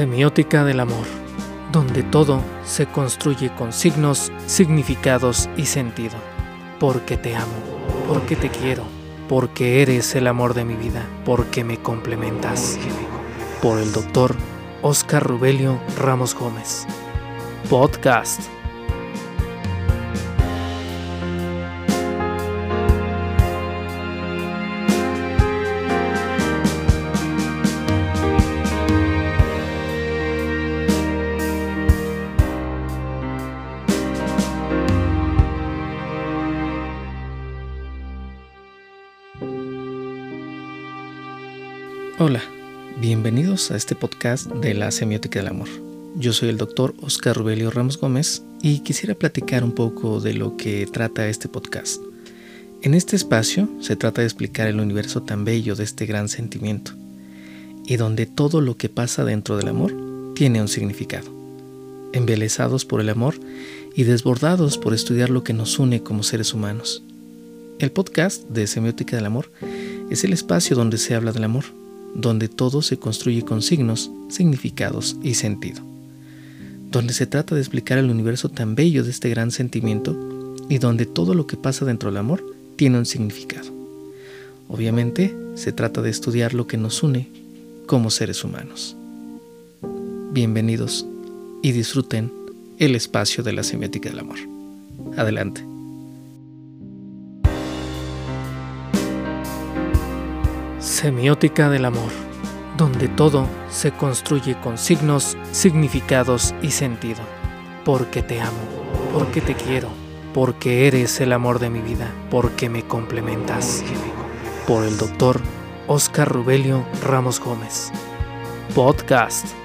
Semiótica del amor, donde todo se construye con signos, significados y sentido. Porque te amo, porque te quiero, porque eres el amor de mi vida, porque me complementas. Por el doctor Oscar Rubelio Ramos Gómez. Podcast. Hola, bienvenidos a este podcast de la semiótica del amor. Yo soy el doctor Oscar Rubelio Ramos Gómez y quisiera platicar un poco de lo que trata este podcast. En este espacio se trata de explicar el universo tan bello de este gran sentimiento y donde todo lo que pasa dentro del amor tiene un significado. Embelezados por el amor y desbordados por estudiar lo que nos une como seres humanos. El podcast de Semiótica del Amor es el espacio donde se habla del amor donde todo se construye con signos, significados y sentido, donde se trata de explicar el universo tan bello de este gran sentimiento y donde todo lo que pasa dentro del amor tiene un significado. Obviamente, se trata de estudiar lo que nos une como seres humanos. Bienvenidos y disfruten el espacio de la semiótica del amor. Adelante. Semiótica del amor, donde todo se construye con signos, significados y sentido. Porque te amo, porque te quiero, porque eres el amor de mi vida, porque me complementas. Por el doctor Oscar Rubelio Ramos Gómez. Podcast.